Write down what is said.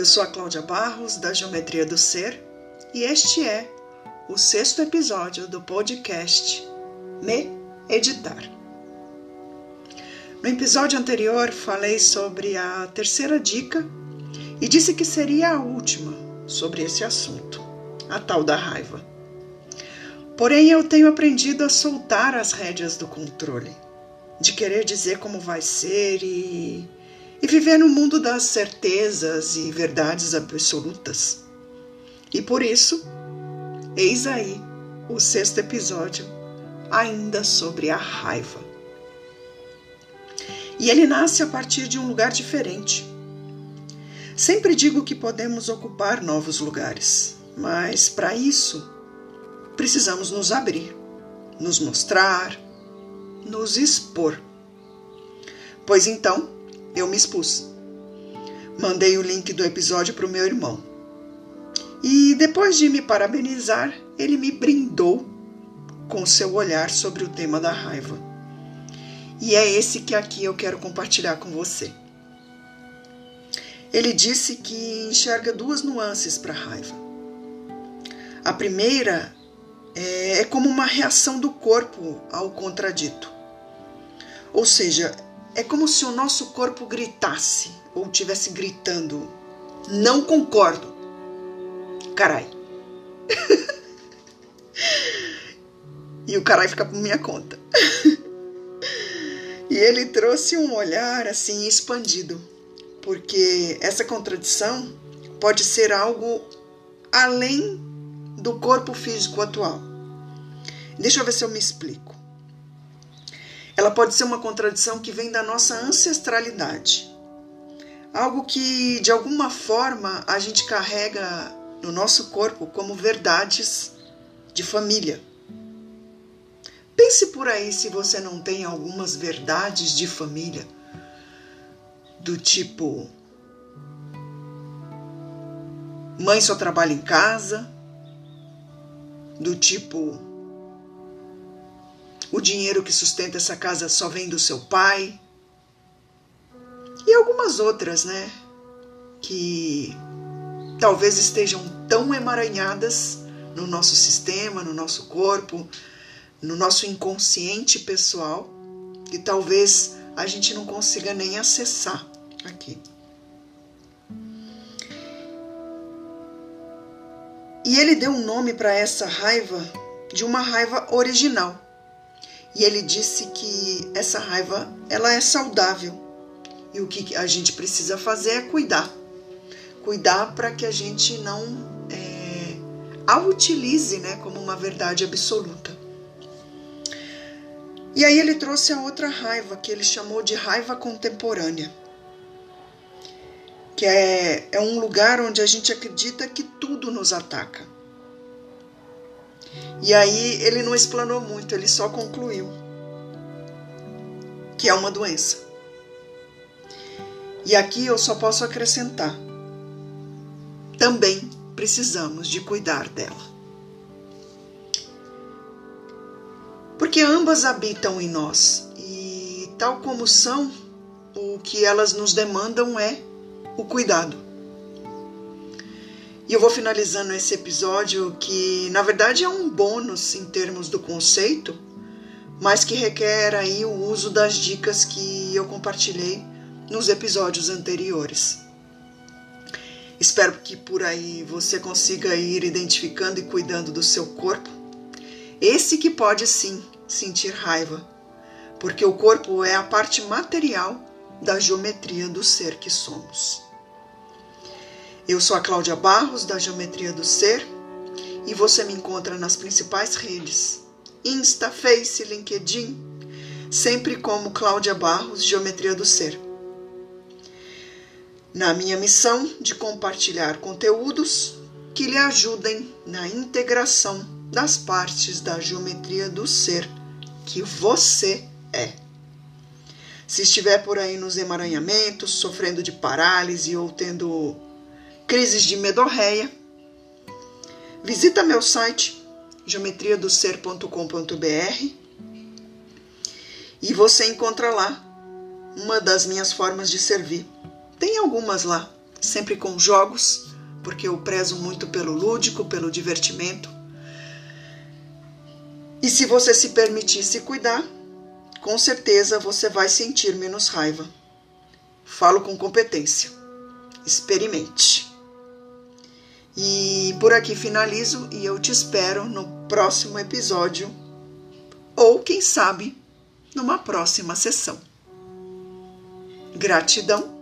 Eu sou a Cláudia Barros, da Geometria do Ser, e este é o sexto episódio do podcast Me Editar. No episódio anterior, falei sobre a terceira dica e disse que seria a última sobre esse assunto, a tal da raiva. Porém, eu tenho aprendido a soltar as rédeas do controle, de querer dizer como vai ser e e viver no mundo das certezas e verdades absolutas. E por isso, eis aí o sexto episódio, ainda sobre a raiva. E ele nasce a partir de um lugar diferente. Sempre digo que podemos ocupar novos lugares, mas para isso precisamos nos abrir, nos mostrar, nos expor. Pois então, eu me expus. Mandei o link do episódio para o meu irmão. E depois de me parabenizar, ele me brindou com seu olhar sobre o tema da raiva. E é esse que aqui eu quero compartilhar com você. Ele disse que enxerga duas nuances para a raiva. A primeira é, é como uma reação do corpo ao contradito. Ou seja, é como se o nosso corpo gritasse ou tivesse gritando: Não concordo. Carai. e o carai fica por minha conta. e ele trouxe um olhar assim expandido, porque essa contradição pode ser algo além do corpo físico atual. Deixa eu ver se eu me explico. Ela pode ser uma contradição que vem da nossa ancestralidade. Algo que, de alguma forma, a gente carrega no nosso corpo como verdades de família. Pense por aí se você não tem algumas verdades de família, do tipo: mãe só trabalha em casa, do tipo o dinheiro que sustenta essa casa só vem do seu pai. E algumas outras, né? Que talvez estejam tão emaranhadas no nosso sistema, no nosso corpo, no nosso inconsciente pessoal, que talvez a gente não consiga nem acessar aqui. E ele deu um nome para essa raiva de uma raiva original. E ele disse que essa raiva ela é saudável. E o que a gente precisa fazer é cuidar, cuidar para que a gente não é, a utilize, né, como uma verdade absoluta. E aí ele trouxe a outra raiva que ele chamou de raiva contemporânea, que é, é um lugar onde a gente acredita que tudo nos ataca e aí ele não explanou muito, ele só concluiu que é uma doença. E aqui eu só posso acrescentar: também precisamos de cuidar dela. Porque ambas habitam em nós e, tal como são, o que elas nos demandam é o cuidado. E eu vou finalizando esse episódio que, na verdade, é um bônus em termos do conceito, mas que requer aí o uso das dicas que eu compartilhei nos episódios anteriores. Espero que por aí você consiga ir identificando e cuidando do seu corpo. Esse que pode sim sentir raiva, porque o corpo é a parte material da geometria do ser que somos. Eu sou a Cláudia Barros, da Geometria do Ser, e você me encontra nas principais redes: Insta, Face, LinkedIn, sempre como Cláudia Barros, Geometria do Ser. Na minha missão de compartilhar conteúdos que lhe ajudem na integração das partes da geometria do ser que você é. Se estiver por aí nos emaranhamentos, sofrendo de parálise ou tendo crises de medorreia, visita meu site geometriadoser.com.br e você encontra lá uma das minhas formas de servir. Tem algumas lá, sempre com jogos, porque eu prezo muito pelo lúdico, pelo divertimento. E se você se permitir se cuidar, com certeza você vai sentir menos raiva. Falo com competência. Experimente. E por aqui finalizo e eu te espero no próximo episódio ou quem sabe numa próxima sessão. Gratidão